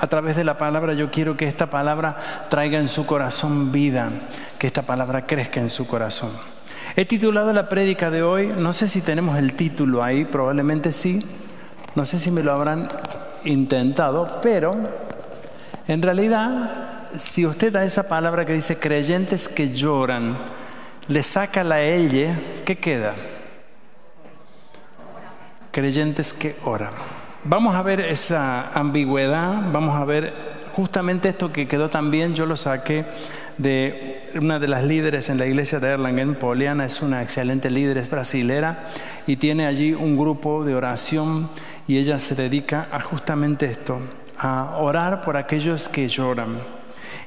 a través de la palabra, yo quiero que esta palabra traiga en su corazón vida, que esta palabra crezca en su corazón. He titulado la prédica de hoy, no sé si tenemos el título ahí, probablemente sí, no sé si me lo habrán intentado, pero en realidad, si usted a esa palabra que dice creyentes que lloran, le saca la elle, ¿qué queda? Creyentes que oran. Vamos a ver esa ambigüedad, vamos a ver justamente esto que quedó también, yo lo saqué de una de las líderes en la iglesia de Erlangen, Poliana es una excelente líder, es brasilera y tiene allí un grupo de oración y ella se dedica a justamente esto, a orar por aquellos que lloran.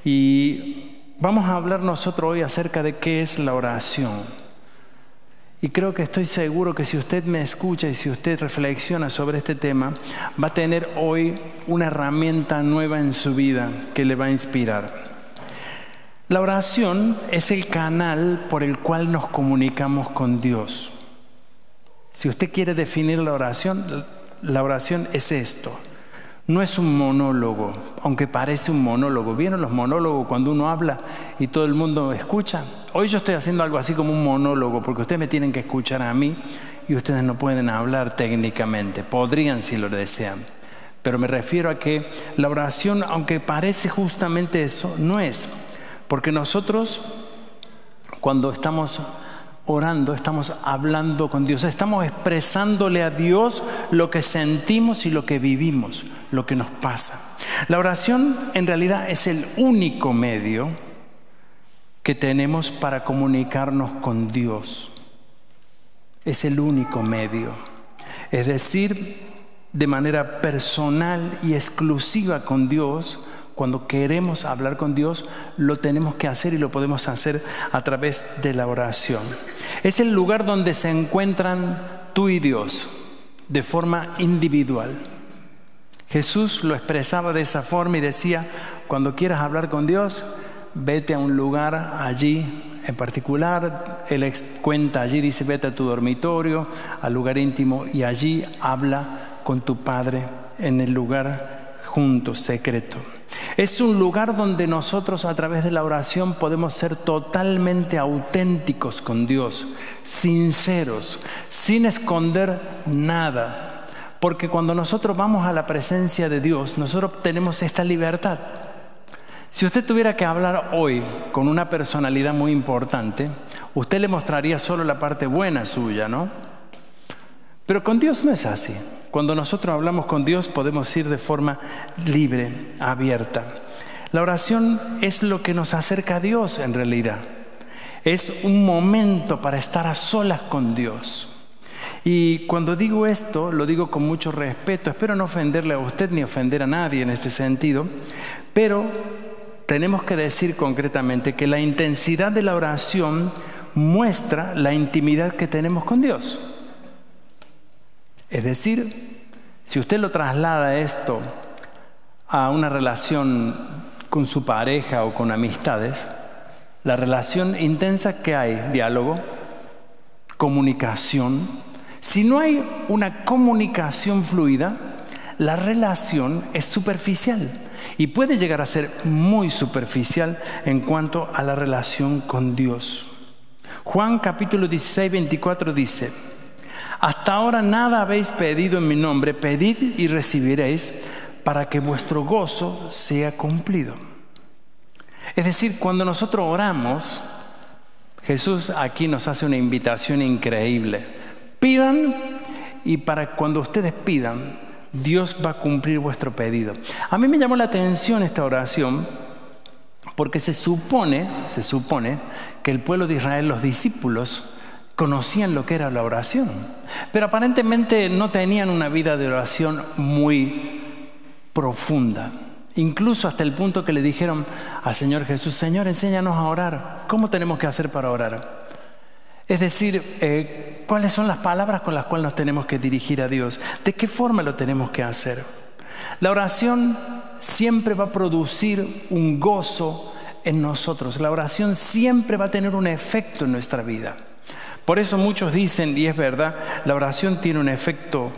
Y vamos a hablar nosotros hoy acerca de qué es la oración. Y creo que estoy seguro que si usted me escucha y si usted reflexiona sobre este tema, va a tener hoy una herramienta nueva en su vida que le va a inspirar. La oración es el canal por el cual nos comunicamos con Dios. Si usted quiere definir la oración, la oración es esto. No es un monólogo, aunque parece un monólogo. ¿Vieron los monólogos cuando uno habla y todo el mundo escucha? Hoy yo estoy haciendo algo así como un monólogo, porque ustedes me tienen que escuchar a mí y ustedes no pueden hablar técnicamente. Podrían si lo desean. Pero me refiero a que la oración, aunque parece justamente eso, no es. Porque nosotros, cuando estamos orando, estamos hablando con Dios, estamos expresándole a Dios lo que sentimos y lo que vivimos, lo que nos pasa. La oración en realidad es el único medio que tenemos para comunicarnos con Dios. Es el único medio. Es decir, de manera personal y exclusiva con Dios, cuando queremos hablar con Dios, lo tenemos que hacer y lo podemos hacer a través de la oración. Es el lugar donde se encuentran tú y Dios de forma individual. Jesús lo expresaba de esa forma y decía, cuando quieras hablar con Dios, vete a un lugar allí en particular. Él cuenta allí, dice, vete a tu dormitorio, al lugar íntimo y allí habla con tu Padre en el lugar junto, secreto. Es un lugar donde nosotros a través de la oración podemos ser totalmente auténticos con Dios, sinceros, sin esconder nada. Porque cuando nosotros vamos a la presencia de Dios, nosotros tenemos esta libertad. Si usted tuviera que hablar hoy con una personalidad muy importante, usted le mostraría solo la parte buena suya, ¿no? Pero con Dios no es así. Cuando nosotros hablamos con Dios podemos ir de forma libre, abierta. La oración es lo que nos acerca a Dios en realidad. Es un momento para estar a solas con Dios. Y cuando digo esto, lo digo con mucho respeto. Espero no ofenderle a usted ni ofender a nadie en este sentido, pero tenemos que decir concretamente que la intensidad de la oración muestra la intimidad que tenemos con Dios. Es decir, si usted lo traslada esto a una relación con su pareja o con amistades, la relación intensa que hay, diálogo, comunicación, si no hay una comunicación fluida, la relación es superficial y puede llegar a ser muy superficial en cuanto a la relación con Dios. Juan capítulo 16, 24 dice, hasta ahora nada habéis pedido en mi nombre, pedid y recibiréis para que vuestro gozo sea cumplido. Es decir, cuando nosotros oramos, Jesús aquí nos hace una invitación increíble. Pidan y para cuando ustedes pidan, Dios va a cumplir vuestro pedido. A mí me llamó la atención esta oración porque se supone, se supone que el pueblo de Israel, los discípulos, conocían lo que era la oración, pero aparentemente no tenían una vida de oración muy profunda. Incluso hasta el punto que le dijeron al Señor Jesús, Señor, enséñanos a orar. ¿Cómo tenemos que hacer para orar? Es decir, eh, ¿cuáles son las palabras con las cuales nos tenemos que dirigir a Dios? ¿De qué forma lo tenemos que hacer? La oración siempre va a producir un gozo en nosotros. La oración siempre va a tener un efecto en nuestra vida. Por eso muchos dicen, y es verdad, la oración tiene un efecto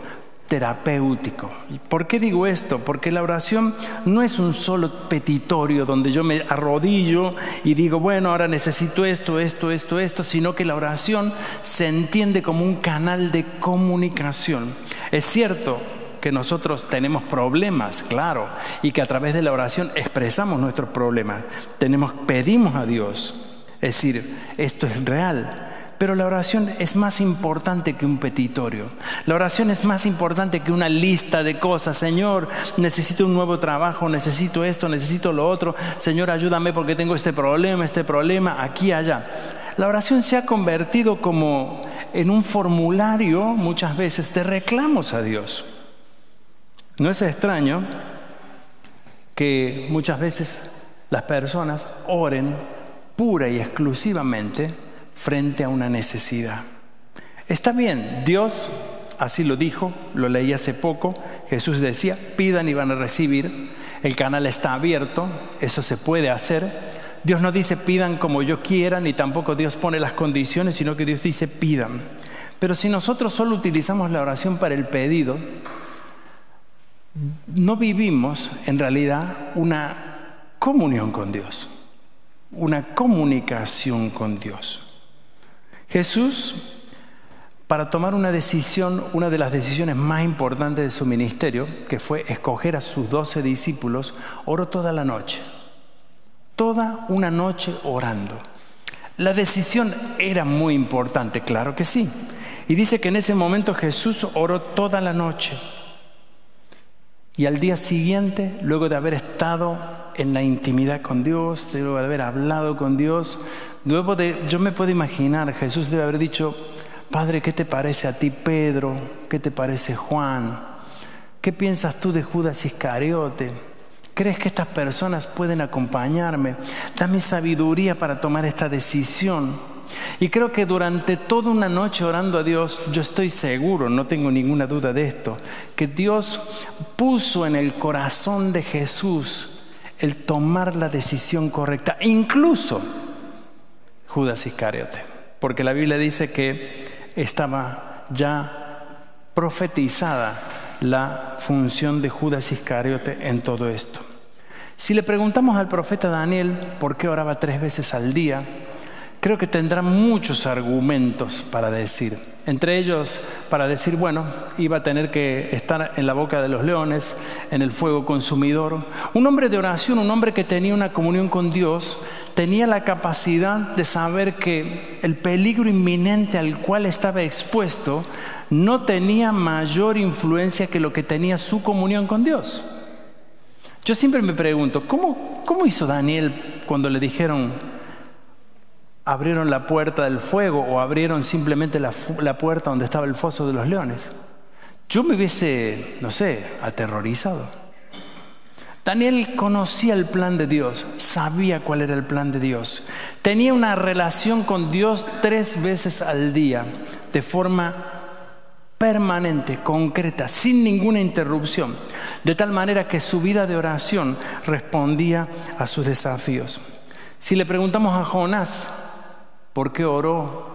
terapéutico. ¿Por qué digo esto? Porque la oración no es un solo petitorio donde yo me arrodillo y digo, bueno, ahora necesito esto, esto, esto, esto, sino que la oración se entiende como un canal de comunicación. Es cierto que nosotros tenemos problemas, claro, y que a través de la oración expresamos nuestros problemas. Tenemos, pedimos a Dios. Es decir, esto es real, pero la oración es más importante que un petitorio. La oración es más importante que una lista de cosas. Señor, necesito un nuevo trabajo, necesito esto, necesito lo otro. Señor, ayúdame porque tengo este problema, este problema, aquí, allá. La oración se ha convertido como en un formulario muchas veces de reclamos a Dios. No es extraño que muchas veces las personas oren pura y exclusivamente frente a una necesidad. Está bien, Dios así lo dijo, lo leí hace poco, Jesús decía, pidan y van a recibir, el canal está abierto, eso se puede hacer. Dios no dice pidan como yo quiera, ni tampoco Dios pone las condiciones, sino que Dios dice pidan. Pero si nosotros solo utilizamos la oración para el pedido, no vivimos en realidad una comunión con Dios, una comunicación con Dios. Jesús, para tomar una decisión, una de las decisiones más importantes de su ministerio, que fue escoger a sus doce discípulos, oró toda la noche, toda una noche orando. La decisión era muy importante, claro que sí. Y dice que en ese momento Jesús oró toda la noche. Y al día siguiente, luego de haber estado en la intimidad con Dios, de haber hablado con Dios, yo me puedo imaginar, Jesús debe haber dicho, Padre, ¿qué te parece a ti Pedro? ¿Qué te parece Juan? ¿Qué piensas tú de Judas Iscariote? ¿Crees que estas personas pueden acompañarme? Dame sabiduría para tomar esta decisión. Y creo que durante toda una noche orando a Dios, yo estoy seguro, no tengo ninguna duda de esto, que Dios puso en el corazón de Jesús el tomar la decisión correcta, incluso Judas Iscariote, porque la Biblia dice que estaba ya profetizada la función de Judas Iscariote en todo esto. Si le preguntamos al profeta Daniel por qué oraba tres veces al día, creo que tendrá muchos argumentos para decir. Entre ellos, para decir, bueno, iba a tener que estar en la boca de los leones, en el fuego consumidor. Un hombre de oración, un hombre que tenía una comunión con Dios, tenía la capacidad de saber que el peligro inminente al cual estaba expuesto no tenía mayor influencia que lo que tenía su comunión con Dios. Yo siempre me pregunto, ¿cómo, cómo hizo Daniel cuando le dijeron, abrieron la puerta del fuego o abrieron simplemente la, puerta donde estaba el foso de los leones. Yo me hubiese, no sé, aterrorizado. Daniel conocía el plan de Dios, sabía cuál era el plan de Dios. Tenía una relación con Dios tres veces al día, de forma permanente, concreta, sin ninguna interrupción, de tal manera que su vida de oración respondía a sus desafíos. Si le preguntamos a Jonás, ¿Por qué oró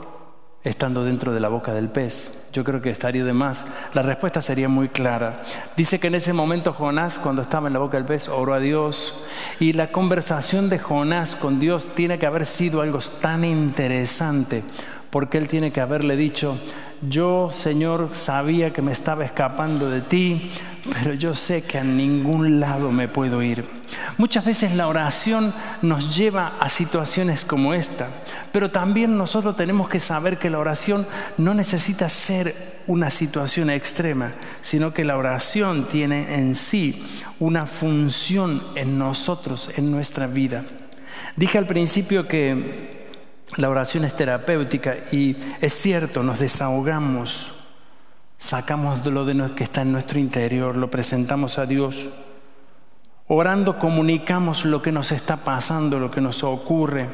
estando dentro de la boca del pez? Yo creo que estaría de más. La respuesta sería muy clara. Dice que en ese momento Jonás, cuando estaba en la boca del pez, oró a Dios. Y la conversación de Jonás con Dios tiene que haber sido algo tan interesante, porque él tiene que haberle dicho, yo, Señor, sabía que me estaba escapando de ti, pero yo sé que a ningún lado me puedo ir. Muchas veces la oración nos lleva a situaciones como esta, pero también nosotros tenemos que saber que la oración no necesita ser una situación extrema, sino que la oración tiene en sí una función en nosotros, en nuestra vida. Dije al principio que la oración es terapéutica y es cierto, nos desahogamos, sacamos lo de que está en nuestro interior, lo presentamos a Dios. Orando comunicamos lo que nos está pasando, lo que nos ocurre.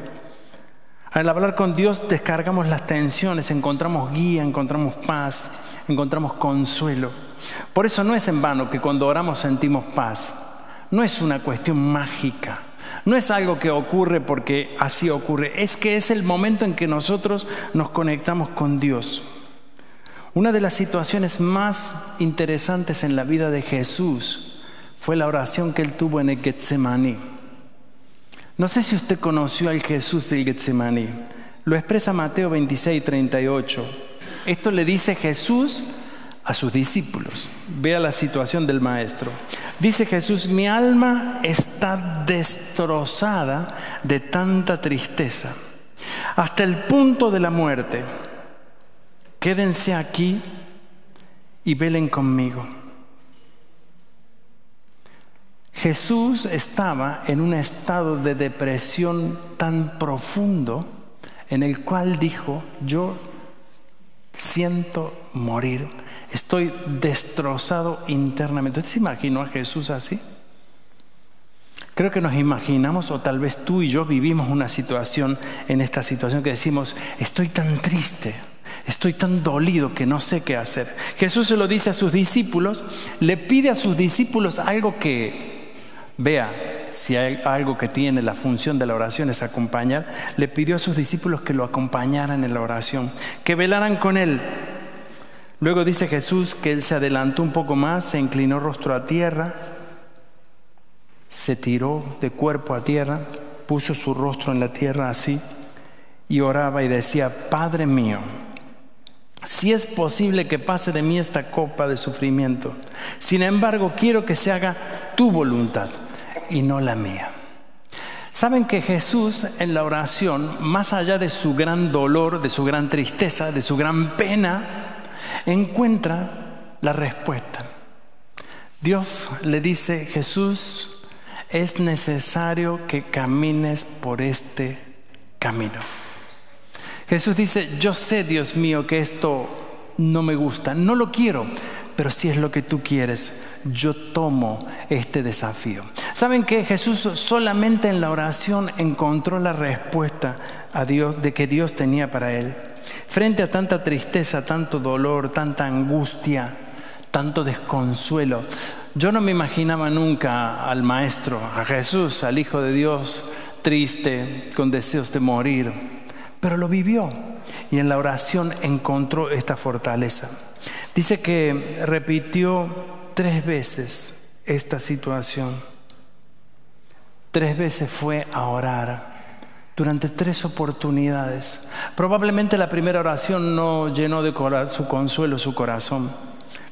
Al hablar con Dios descargamos las tensiones, encontramos guía, encontramos paz, encontramos consuelo. Por eso no es en vano que cuando oramos sentimos paz. No es una cuestión mágica. No es algo que ocurre porque así ocurre, es que es el momento en que nosotros nos conectamos con Dios. Una de las situaciones más interesantes en la vida de Jesús fue la oración que él tuvo en el Getsemaní. No sé si usted conoció al Jesús del Getsemaní. Lo expresa Mateo 26, 38. Esto le dice Jesús a sus discípulos. Vea la situación del maestro. Dice Jesús, mi alma está destrozada de tanta tristeza, hasta el punto de la muerte. Quédense aquí y velen conmigo. Jesús estaba en un estado de depresión tan profundo en el cual dijo, yo siento morir, estoy destrozado internamente. ¿Usted se imaginó a Jesús así? Creo que nos imaginamos, o tal vez tú y yo vivimos una situación en esta situación que decimos, estoy tan triste, estoy tan dolido que no sé qué hacer. Jesús se lo dice a sus discípulos, le pide a sus discípulos algo que, vea, si hay algo que tiene la función de la oración es acompañar, le pidió a sus discípulos que lo acompañaran en la oración, que velaran con él. Luego dice Jesús que él se adelantó un poco más, se inclinó rostro a tierra, se tiró de cuerpo a tierra, puso su rostro en la tierra así y oraba y decía, Padre mío, si es posible que pase de mí esta copa de sufrimiento, sin embargo quiero que se haga tu voluntad y no la mía. Saben que Jesús en la oración, más allá de su gran dolor, de su gran tristeza, de su gran pena, encuentra la respuesta. Dios le dice, Jesús, es necesario que camines por este camino. Jesús dice, yo sé, Dios mío, que esto no me gusta, no lo quiero, pero si es lo que tú quieres, yo tomo este desafío. ¿Saben que Jesús solamente en la oración encontró la respuesta a Dios de que Dios tenía para él? Frente a tanta tristeza, tanto dolor, tanta angustia, tanto desconsuelo, yo no me imaginaba nunca al Maestro, a Jesús, al Hijo de Dios, triste, con deseos de morir, pero lo vivió y en la oración encontró esta fortaleza. Dice que repitió tres veces esta situación. Tres veces fue a orar durante tres oportunidades. Probablemente la primera oración no llenó de su consuelo su corazón,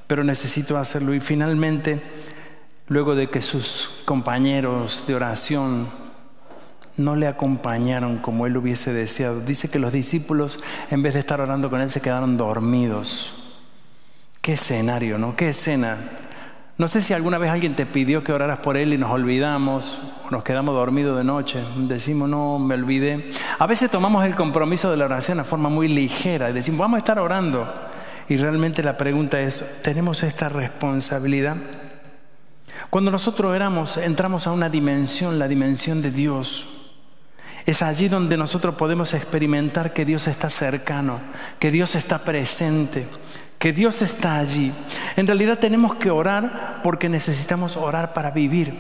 pero necesito hacerlo. Y finalmente, luego de que sus compañeros de oración no le acompañaron como él hubiese deseado, dice que los discípulos, en vez de estar orando con él, se quedaron dormidos. Qué escenario, ¿no? Qué escena. No sé si alguna vez alguien te pidió que oraras por él y nos olvidamos, o nos quedamos dormidos de noche, decimos, no, me olvidé. A veces tomamos el compromiso de la oración de forma muy ligera y decimos, vamos a estar orando. Y realmente la pregunta es, ¿tenemos esta responsabilidad? Cuando nosotros oramos, entramos a una dimensión, la dimensión de Dios. Es allí donde nosotros podemos experimentar que Dios está cercano, que Dios está presente, que Dios está allí. En realidad tenemos que orar porque necesitamos orar para vivir.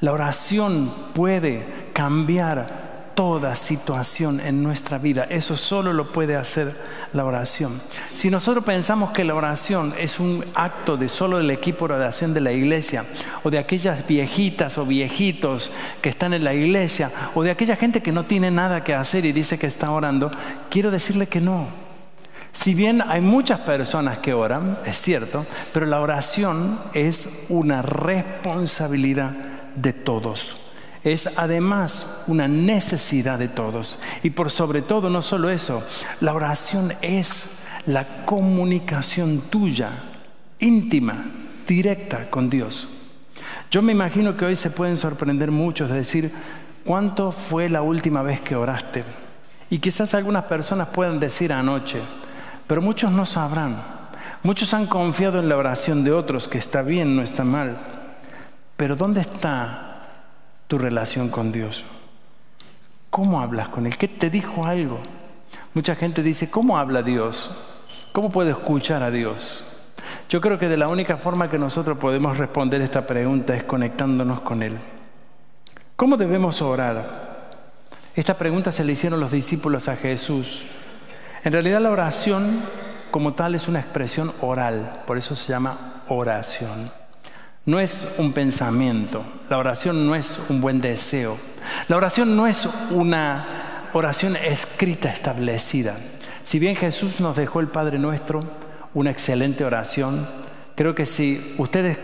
La oración puede cambiar toda situación en nuestra vida. Eso solo lo puede hacer la oración. Si nosotros pensamos que la oración es un acto de solo del equipo de oración de la iglesia, o de aquellas viejitas o viejitos que están en la iglesia, o de aquella gente que no tiene nada que hacer y dice que está orando, quiero decirle que no. Si bien hay muchas personas que oran, es cierto, pero la oración es una responsabilidad de todos. Es además una necesidad de todos. Y por sobre todo, no solo eso, la oración es la comunicación tuya, íntima, directa con Dios. Yo me imagino que hoy se pueden sorprender muchos de decir, ¿cuánto fue la última vez que oraste? Y quizás algunas personas puedan decir anoche, pero muchos no sabrán. Muchos han confiado en la oración de otros, que está bien, no está mal. Pero ¿dónde está tu relación con Dios? ¿Cómo hablas con Él? ¿Qué te dijo algo? Mucha gente dice, ¿cómo habla Dios? ¿Cómo puedo escuchar a Dios? Yo creo que de la única forma que nosotros podemos responder esta pregunta es conectándonos con Él. ¿Cómo debemos orar? Esta pregunta se le hicieron los discípulos a Jesús. En realidad la oración como tal es una expresión oral, por eso se llama oración. No es un pensamiento, la oración no es un buen deseo, la oración no es una oración escrita establecida. Si bien Jesús nos dejó el Padre Nuestro, una excelente oración, creo que si ustedes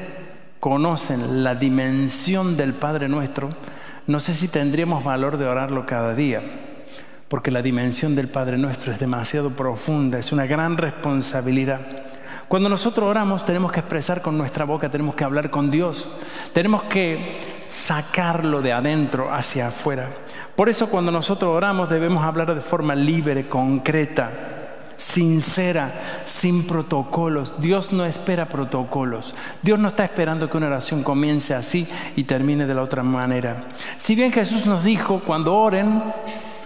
conocen la dimensión del Padre Nuestro, no sé si tendríamos valor de orarlo cada día, porque la dimensión del Padre Nuestro es demasiado profunda, es una gran responsabilidad. Cuando nosotros oramos tenemos que expresar con nuestra boca, tenemos que hablar con Dios, tenemos que sacarlo de adentro hacia afuera. Por eso cuando nosotros oramos debemos hablar de forma libre, concreta, sincera, sin protocolos. Dios no espera protocolos. Dios no está esperando que una oración comience así y termine de la otra manera. Si bien Jesús nos dijo, cuando oren,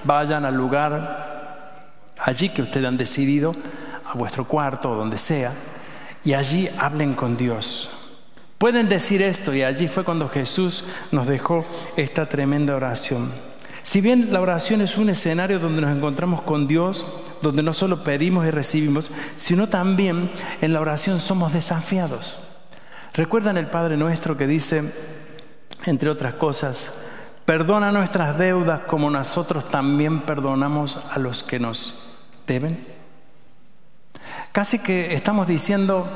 vayan al lugar allí que ustedes han decidido, a vuestro cuarto o donde sea, y allí hablen con Dios. Pueden decir esto y allí fue cuando Jesús nos dejó esta tremenda oración. Si bien la oración es un escenario donde nos encontramos con Dios, donde no solo pedimos y recibimos, sino también en la oración somos desafiados. ¿Recuerdan el Padre nuestro que dice, entre otras cosas, perdona nuestras deudas como nosotros también perdonamos a los que nos deben? Casi que estamos diciendo,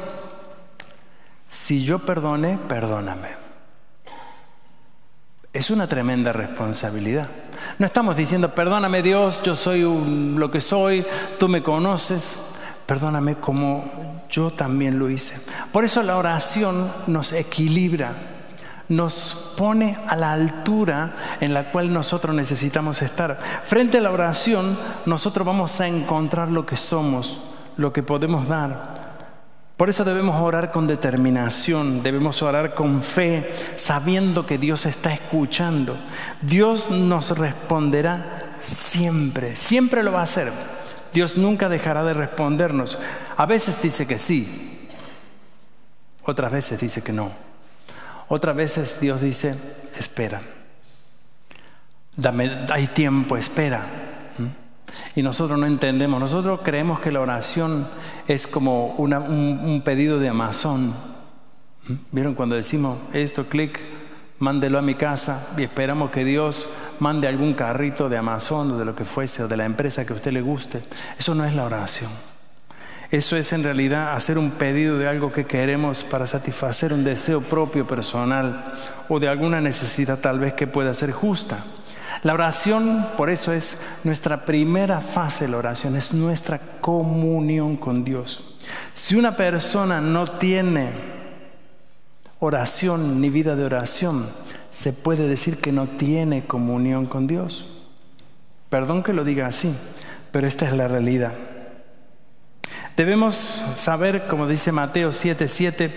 si yo perdone, perdóname. Es una tremenda responsabilidad. No estamos diciendo, perdóname Dios, yo soy lo que soy, tú me conoces, perdóname como yo también lo hice. Por eso la oración nos equilibra, nos pone a la altura en la cual nosotros necesitamos estar. Frente a la oración, nosotros vamos a encontrar lo que somos, lo que podemos dar. Por eso debemos orar con determinación, debemos orar con fe, sabiendo que Dios está escuchando. Dios nos responderá siempre, siempre lo va a hacer. Dios nunca dejará de respondernos. A veces dice que sí, otras veces dice que no. Otras veces Dios dice, espera. Dame, hay tiempo, espera. Y nosotros no entendemos. Nosotros creemos que la oración es como un, pedido de Amazon. ¿Mm? ¿Vieron cuando decimos esto, clic, mándelo a mi casa y esperamos que Dios mande algún carrito de Amazon o de lo que fuese o de la empresa que a usted le guste? Eso no es la oración. Eso es en realidad hacer un pedido de algo que queremos para satisfacer un deseo propio personal o de alguna necesidad tal vez que pueda ser justa. La oración, por eso es nuestra primera fase de la oración, es nuestra comunión con Dios. Si una persona no tiene oración ni vida de oración, se puede decir que no tiene comunión con Dios. Perdón que lo diga así, pero esta es la realidad. Debemos saber, como dice Mateo 7:7,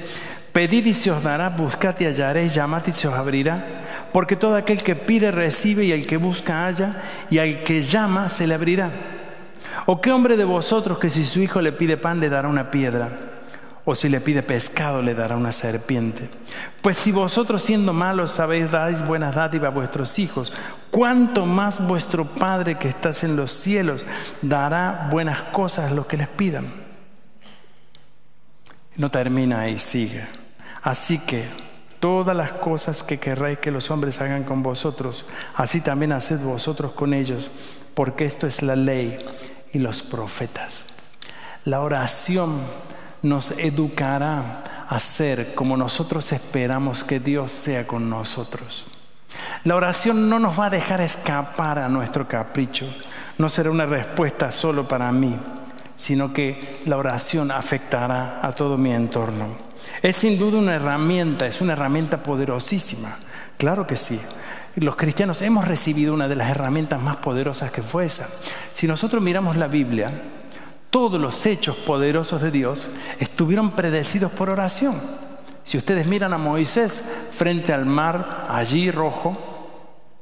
Pedid y se os dará, buscad y hallaréis, llamad y se os abrirá. Porque todo aquel que pide recibe y el que busca halla y al que llama se le abrirá. ¿O qué hombre de vosotros que si su hijo le pide pan le dará una piedra? ¿O si le pide pescado le dará una serpiente? Pues si vosotros siendo malos sabéis dais buenas dádivas a vuestros hijos, ¿cuánto más vuestro Padre que estás en los cielos dará buenas cosas a los que les pidan? No termina ahí, sigue. Así que todas las cosas que querráis que los hombres hagan con vosotros, así también haced vosotros con ellos, porque esto es la ley y los profetas. La oración nos educará a ser como nosotros esperamos que Dios sea con nosotros. La oración no nos va a dejar escapar a nuestro capricho, no será una respuesta solo para mí, sino que la oración afectará a todo mi entorno. Es sin duda una herramienta, es una herramienta poderosísima. Claro que sí. Los cristianos hemos recibido una de las herramientas más poderosas que fue esa. Si nosotros miramos la Biblia, todos los hechos poderosos de Dios estuvieron predecidos por oración. Si ustedes miran a Moisés frente al mar allí rojo,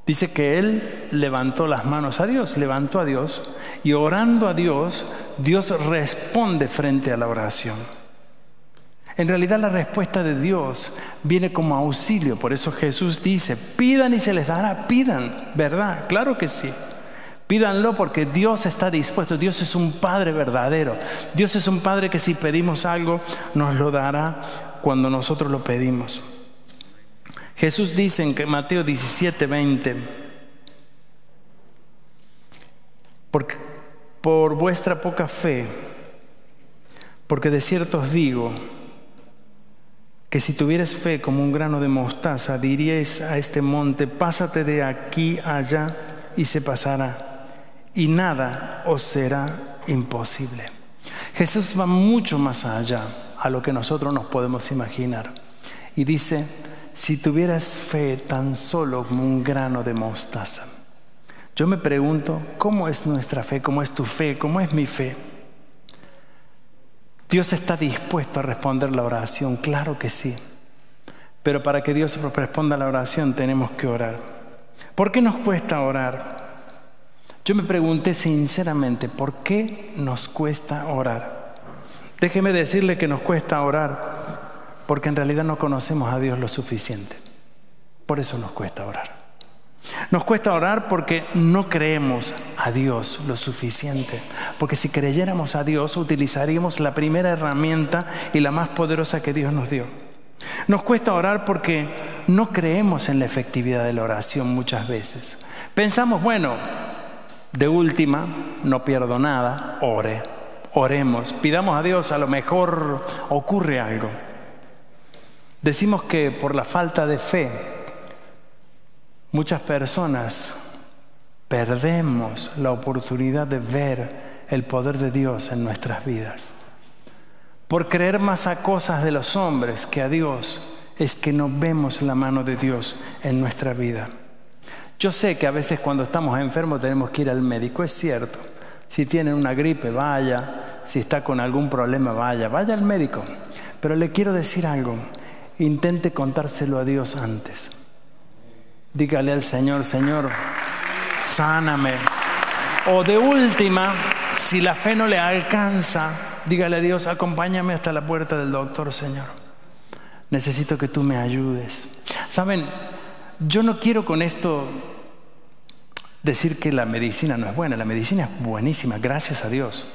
dice que él levantó las manos a Dios, levantó a Dios y orando a Dios, Dios responde frente a la oración. En realidad la respuesta de Dios viene como auxilio, por eso Jesús dice, pidan y se les dará, pidan, ¿verdad? Claro que sí. Pídanlo porque Dios está dispuesto. Dios es un Padre verdadero. Dios es un Padre que si pedimos algo nos lo dará cuando nosotros lo pedimos. Jesús dice en Mateo 17, 20, porque por vuestra poca fe, porque de cierto os digo, que si tuvieras fe como un grano de mostaza, diríais a este monte, pásate de aquí allá y se pasará y nada os será imposible. Jesús va mucho más allá a lo que nosotros nos podemos imaginar. Y dice, si tuvieras fe tan solo como un grano de mostaza. Yo me pregunto, ¿cómo es nuestra fe? ¿Cómo es tu fe? ¿Cómo es mi fe? Dios está dispuesto a responder la oración, claro que sí. Pero para que Dios responda la oración tenemos que orar. ¿Por qué nos cuesta orar? Yo me pregunté sinceramente, ¿por qué nos cuesta orar? Déjeme decirle que nos cuesta orar porque en realidad no conocemos a Dios lo suficiente. Por eso nos cuesta orar. Nos cuesta orar porque no creemos a Dios lo suficiente. Porque si creyéramos a Dios, utilizaríamos la primera herramienta y la más poderosa que Dios nos dio. Nos cuesta orar porque no creemos en la efectividad de la oración muchas veces. Pensamos, bueno, de última, no pierdo nada, ore, oremos, pidamos a Dios, a lo mejor ocurre algo. Decimos que por la falta de fe, muchas personas perdemos la oportunidad de ver el poder de Dios en nuestras vidas. Por creer más a cosas de los hombres que a Dios, es que no vemos la mano de Dios en nuestra vida. Yo sé que a veces cuando estamos enfermos tenemos que ir al médico, es cierto. Si tienen una gripe, vaya. Si está con algún problema, vaya. Vaya al médico. Pero le quiero decir algo. Intente contárselo a Dios antes. Dígale al Señor, Señor, sáname. O de última, si la fe no le alcanza, dígale a Dios, acompáñame hasta la puerta del doctor, Señor. Necesito que tú me ayudes. Saben, yo no quiero con esto decir que la medicina no es buena, la medicina es buenísima, gracias a Dios.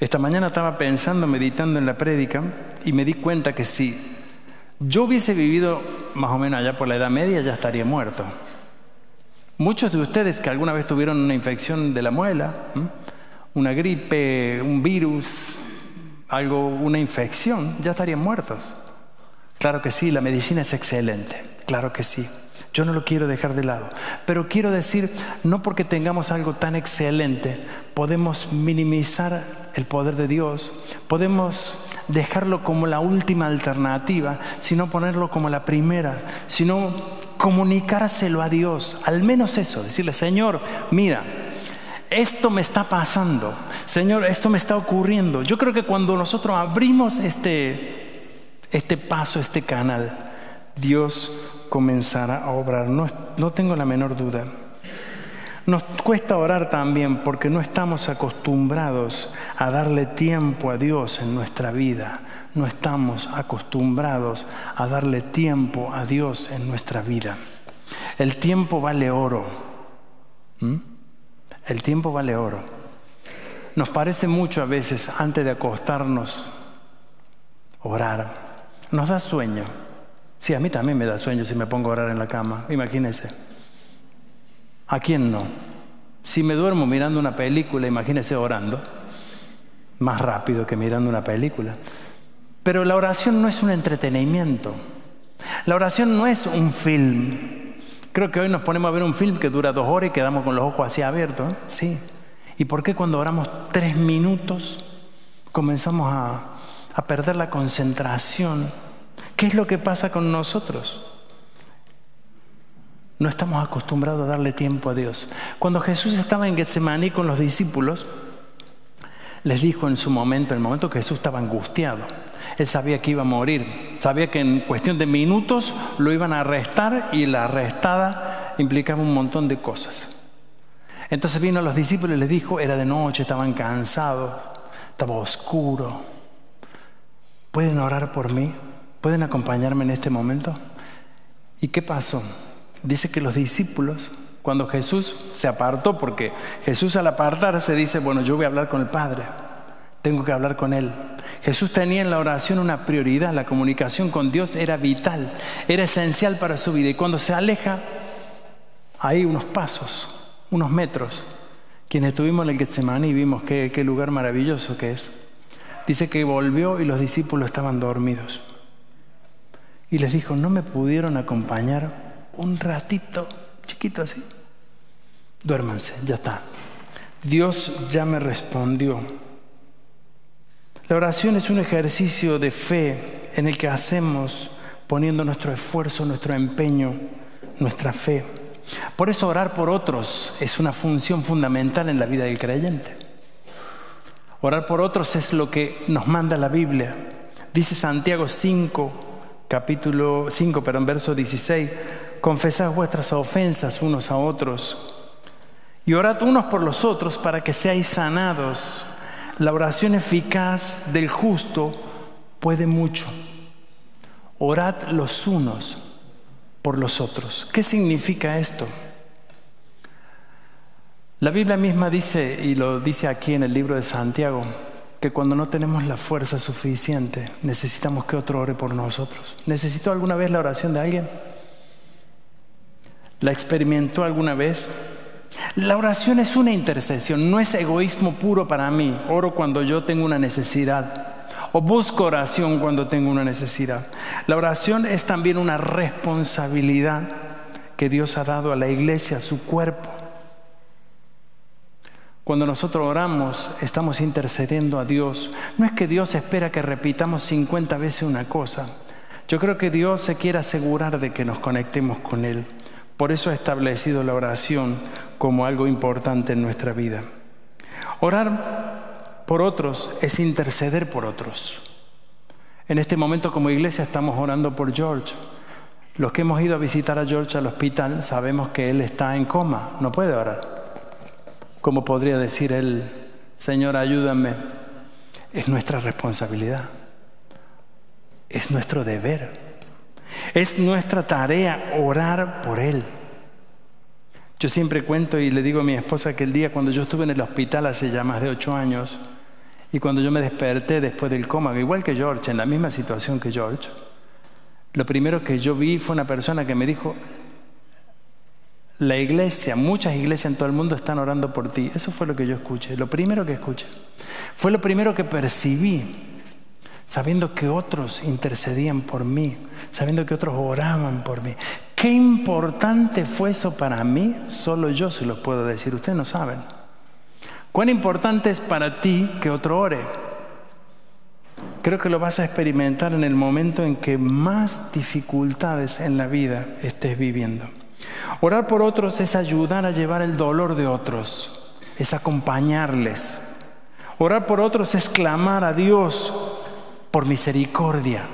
Esta mañana estaba pensando, meditando en la prédica y me di cuenta que si yo hubiese vivido más o menos allá por la Edad Media ya estaría muerto. Muchos de ustedes que alguna vez tuvieron una infección de la muela, una gripe, un virus, algo, una infección, ya estarían muertos. Claro que sí, la medicina es excelente, claro que sí. Yo no lo quiero dejar de lado. Pero quiero decir, no porque tengamos algo tan excelente, podemos minimizar el poder de Dios, podemos dejarlo como la última alternativa, sino ponerlo como la primera, sino comunicárselo a Dios, al menos eso, decirle, Señor, mira, esto me está pasando, Señor, esto me está ocurriendo. Yo creo que cuando nosotros abrimos este, este paso, este canal, Dios comenzará a obrar. No, no tengo la menor duda. Nos cuesta orar también porque no estamos acostumbrados a darle tiempo a Dios en nuestra vida. No estamos acostumbrados a darle tiempo a Dios en nuestra vida. El tiempo vale oro. ¿Mm? El tiempo vale oro. Nos parece mucho a veces antes de acostarnos orar. Nos da sueño. Sí, a mí también me da sueño si me pongo a orar en la cama, imagínense. ¿A quién no? Si me duermo mirando una película, imagínense orando, más rápido que mirando una película. Pero la oración no es un entretenimiento. La oración no es un film. Creo que hoy nos ponemos a ver un film que dura dos horas y quedamos con los ojos así abiertos. Sí. ¿Y por qué cuando oramos tres minutos comenzamos a, a perder la concentración? ¿Qué es lo que pasa con nosotros? No estamos acostumbrados a darle tiempo a Dios. Cuando Jesús estaba en Getsemaní con los discípulos, les dijo en su momento, en el momento que Jesús estaba angustiado, él sabía que iba a morir, sabía que en cuestión de minutos lo iban a arrestar y la arrestada implicaba un montón de cosas. Entonces vino a los discípulos y les dijo, era de noche, estaban cansados, estaba oscuro. ¿Pueden orar por mí? ¿Pueden acompañarme en este momento? ¿Y qué pasó? Dice que los discípulos Cuando Jesús se apartó, porque Jesús al apartarse dice, bueno, yo voy a hablar con el Padre, tengo que hablar con Él. Jesús tenía en la oración una prioridad, la comunicación con Dios era vital, era esencial para su vida. Y cuando se aleja, hay unos pasos, unos metros. Quienes estuvimos en el Getsemaní vimos qué, qué lugar maravilloso que es. Dice que volvió y los discípulos estaban dormidos. Y les dijo, ¿no me pudieron acompañar un ratito, chiquito así? Duérmanse, ya está. Dios ya me respondió. La oración es un ejercicio de fe en el que hacemos poniendo nuestro esfuerzo, nuestro empeño, nuestra fe. Por eso orar por otros es una función fundamental en la vida del creyente. Orar por otros es lo que nos manda la Biblia. Dice Santiago 5, capítulo 5, pero en verso 16, confesad vuestras ofensas unos a otros y orad unos por los otros para que seáis sanados. La oración eficaz del justo puede mucho. Orad los unos por los otros. ¿Qué significa esto? La Biblia misma dice, y lo dice aquí en el libro de Santiago, que cuando no tenemos la fuerza suficiente, necesitamos que otro ore por nosotros. ¿Necesitó alguna vez la oración de alguien? ¿La experimentó alguna vez? La oración es una intercesión, no es egoísmo puro para mí. Oro cuando yo tengo una necesidad o busco oración cuando tengo una necesidad. La oración es también una responsabilidad que Dios ha dado a la iglesia, a su cuerpo. Cuando nosotros oramos, estamos intercediendo a Dios. No es que Dios espera que repitamos 50 veces una cosa. Yo creo que Dios se quiere asegurar de que nos conectemos con Él. Por eso ha establecido la oración como algo importante en nuestra vida. Orar por otros es interceder por otros. En este momento como iglesia estamos orando por George. Los que hemos ido a visitar a George al hospital sabemos que él está en coma, no puede orar. ¿Cómo podría decir él, Señor, ayúdame? Es nuestra responsabilidad, es nuestro deber, es nuestra tarea orar por él. Yo siempre cuento y le digo a mi esposa que el día cuando yo estuve en el hospital hace ya más de ocho años, y cuando yo me desperté después del coma, igual que George, en la misma situación que George, lo primero que yo vi fue una persona que me dijo, la iglesia, muchas iglesias en todo el mundo están orando por ti. Eso fue lo que yo escuché, lo primero que escuché. Fue lo primero que percibí, sabiendo que otros intercedían por mí, sabiendo que otros oraban por mí. Qué importante fue eso para mí, solo yo se lo puedo decir, ustedes no saben. ¿Cuán importante es para ti que otro ore? Creo que lo vas a experimentar en el momento en que más dificultades en la vida estés viviendo. Orar por otros es ayudar a llevar el dolor de otros, es acompañarles. Orar por otros es clamar a Dios por misericordia.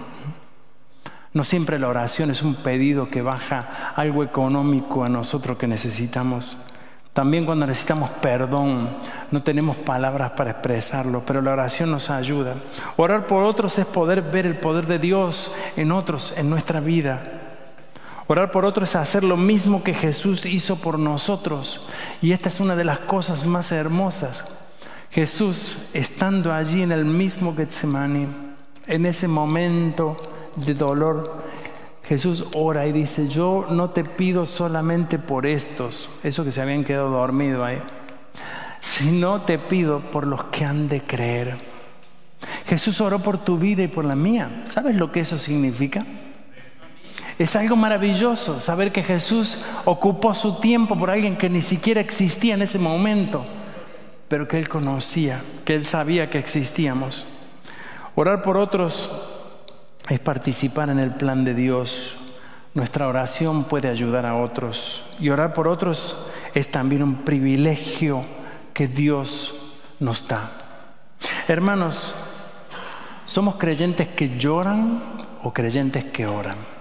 No siempre la oración es un pedido que baja algo económico a nosotros que necesitamos. También cuando necesitamos perdón, no tenemos palabras para expresarlo, pero la oración nos ayuda. Orar por otros es poder ver el poder de Dios en otros, en nuestra vida. Orar por otros es hacer lo mismo que Jesús hizo por nosotros. Y esta es una de las cosas más hermosas. Jesús, estando allí en el mismo Getsemaní, en ese momento de dolor, Jesús ora y dice, yo no te pido solamente por estos, esos que se habían quedado dormidos ahí, sino te pido por los que han de creer. Jesús oró por tu vida y por la mía. ¿Sabes lo que eso significa? Es algo maravilloso saber que Jesús ocupó su tiempo por alguien que ni siquiera existía en ese momento, pero que Él conocía, que Él sabía que existíamos. Orar por otros es participar en el plan de Dios. Nuestra oración puede ayudar a otros y orar por otros es también un privilegio que Dios nos da. Hermanos, ¿somos creyentes que lloran o creyentes que oran?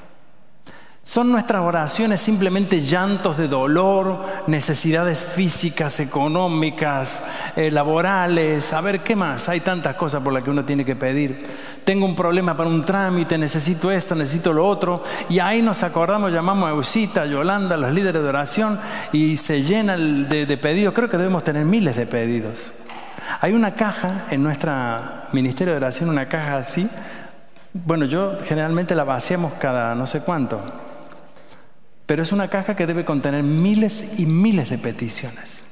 ¿Son nuestras oraciones simplemente llantos de dolor, necesidades físicas, económicas, eh, laborales? A ver, ¿qué más? Hay tantas cosas por las que uno tiene que pedir. Tengo un problema para un trámite, necesito esto, necesito lo otro. Y ahí nos acordamos, llamamos a Eusita, a Yolanda, a los líderes de oración, y se llena de, de pedidos. Creo que debemos tener miles de pedidos. Hay una caja en nuestro ministerio de oración, una caja así. Bueno, yo generalmente la vaciamos cada no sé cuánto pero es una caja que debe contener miles y miles de peticiones.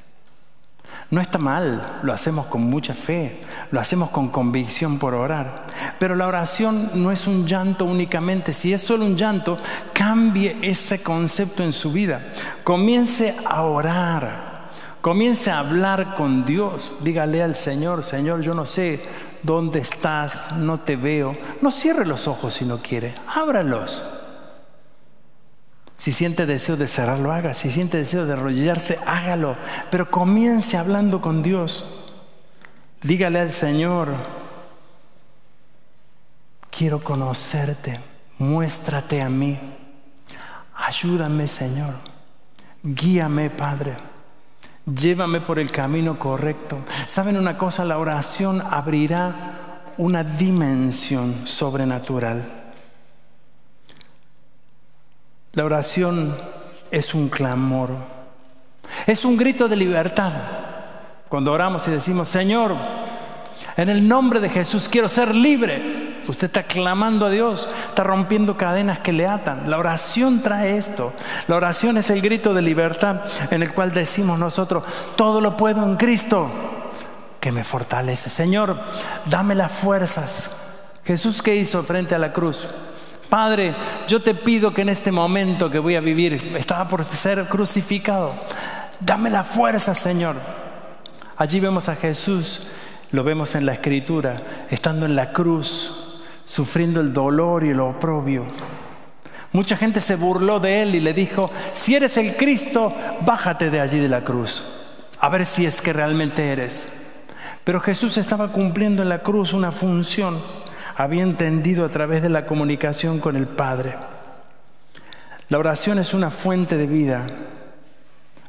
No está mal, lo hacemos con mucha fe, lo hacemos con convicción por orar. Pero la oración no es un llanto únicamente. Si es solo un llanto, cambie ese concepto en su vida. Comience a orar, comience a hablar con Dios. Dígale al Señor, Señor, yo no sé dónde estás, no te veo. No cierre los ojos si no quiere, ábralos. Si siente deseo de cerrarlo, haga. Si siente deseo de arrodillarse, hágalo. Pero comience hablando con Dios. Dígale al Señor, quiero conocerte, muéstrate a mí. Ayúdame, Señor. Guíame, Padre. Llévame por el camino correcto. ¿Saben una cosa? La oración abrirá una dimensión sobrenatural. La oración es un clamor, es un grito de libertad. Cuando oramos y decimos, Señor, en el nombre de Jesús quiero ser libre. Usted está clamando a Dios, está rompiendo cadenas que le atan. La oración trae esto. La oración es el grito de libertad en el cual decimos nosotros, todo lo puedo en Cristo que me fortalece. Señor, dame las fuerzas. Jesús, ¿qué hizo frente a la cruz? Padre, yo te pido que en este momento que voy a vivir, estaba por ser crucificado, dame la fuerza, Señor. Allí vemos a Jesús, lo vemos en la escritura, estando en la cruz, sufriendo el dolor y el oprobio. Mucha gente se burló de él y le dijo, si eres el Cristo, bájate de allí de la cruz, a ver si es que realmente eres. Pero Jesús estaba cumpliendo en la cruz una función había entendido a través de la comunicación con el Padre. La oración es una fuente de vida.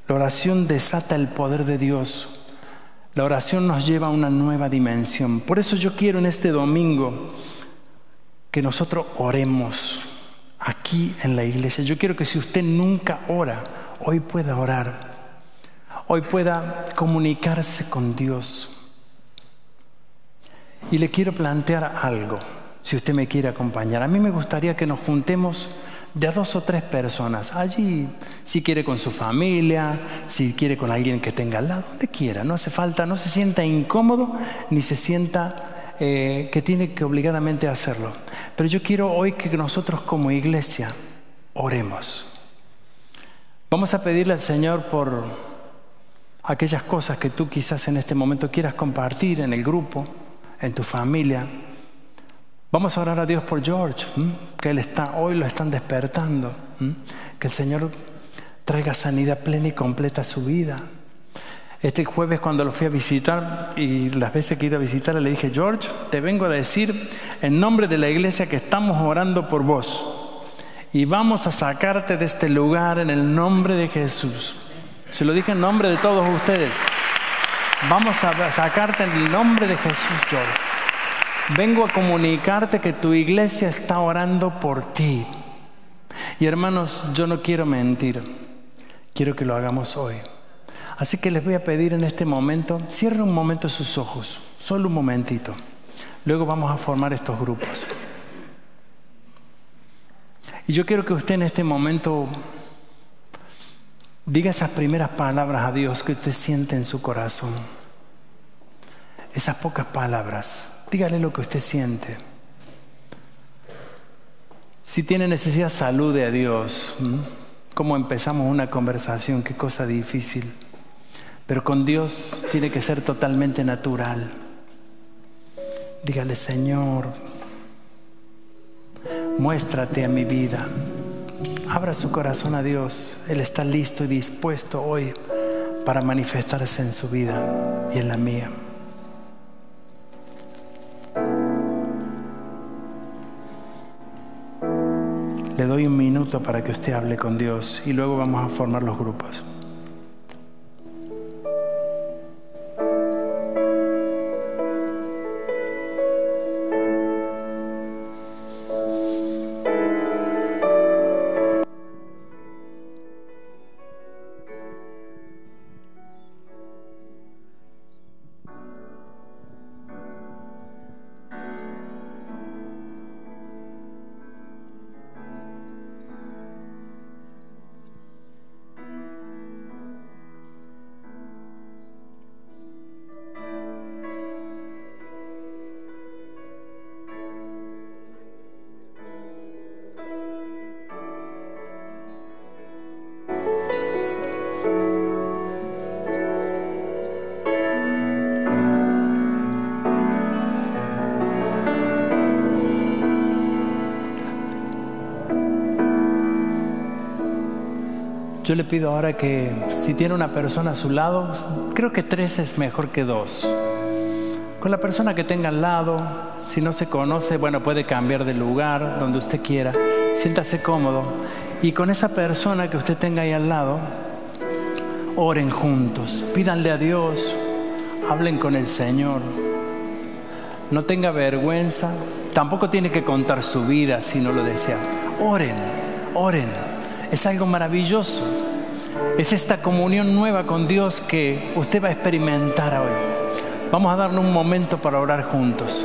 La oración desata el poder de Dios. La oración nos lleva a una nueva dimensión. Por eso yo quiero en este domingo que nosotros oremos aquí en la iglesia. Yo quiero que si usted nunca ora, hoy pueda orar. Hoy pueda comunicarse con Dios. Y le quiero plantear algo, si usted me quiere acompañar. A mí me gustaría que nos juntemos de dos o tres personas. Allí, si quiere con su familia, si quiere con alguien que tenga al lado, donde quiera. No hace falta, no se sienta incómodo ni se sienta eh, que tiene que obligadamente hacerlo. Pero yo quiero hoy que nosotros como iglesia oremos. Vamos a pedirle al Señor por aquellas cosas que tú quizás en este momento quieras compartir en el grupo en tu familia. Vamos a orar a Dios por George, que él está, hoy lo están despertando, que el Señor traiga sanidad plena y completa a su vida. Este jueves cuando lo fui a visitar y las veces que he ido a visitarle le dije, George, te vengo a decir en nombre de la iglesia que estamos orando por vos y vamos a sacarte de este lugar en el nombre de Jesús. Se lo dije en nombre de todos ustedes. Vamos a sacarte en el nombre de Jesús, George. Vengo a comunicarte que tu iglesia está orando por ti. Y hermanos, yo no quiero mentir. Quiero que lo hagamos hoy. Así que les voy a pedir en este momento, cierren un momento sus ojos, solo un momentito. Luego vamos a formar estos grupos. Y yo quiero que usted en este momento Diga esas primeras palabras a Dios que usted siente en su corazón. Esas pocas palabras. Dígale lo que usted siente. Si tiene necesidad, salude a Dios. ¿Cómo empezamos una conversación? Qué cosa difícil. Pero con Dios tiene que ser totalmente natural. Dígale, Señor, muéstrate a mi vida. Abra su corazón a Dios. Él está listo y dispuesto hoy para manifestarse en su vida y en la mía. Le doy un minuto para que usted hable con Dios y luego vamos a formar los grupos. Yo le pido ahora que si tiene una persona a su lado, creo que tres es mejor que dos. Con la persona que tenga al lado, si no se conoce, bueno, puede cambiar de lugar donde usted quiera, siéntase cómodo. Y con esa persona que usted tenga ahí al lado, oren juntos, pídanle a Dios, hablen con el Señor. No tenga vergüenza, tampoco tiene que contar su vida si no lo desea. Oren, oren es algo maravilloso. Es esta comunión nueva con Dios que usted va a experimentar hoy. Vamos a darle un momento para orar juntos.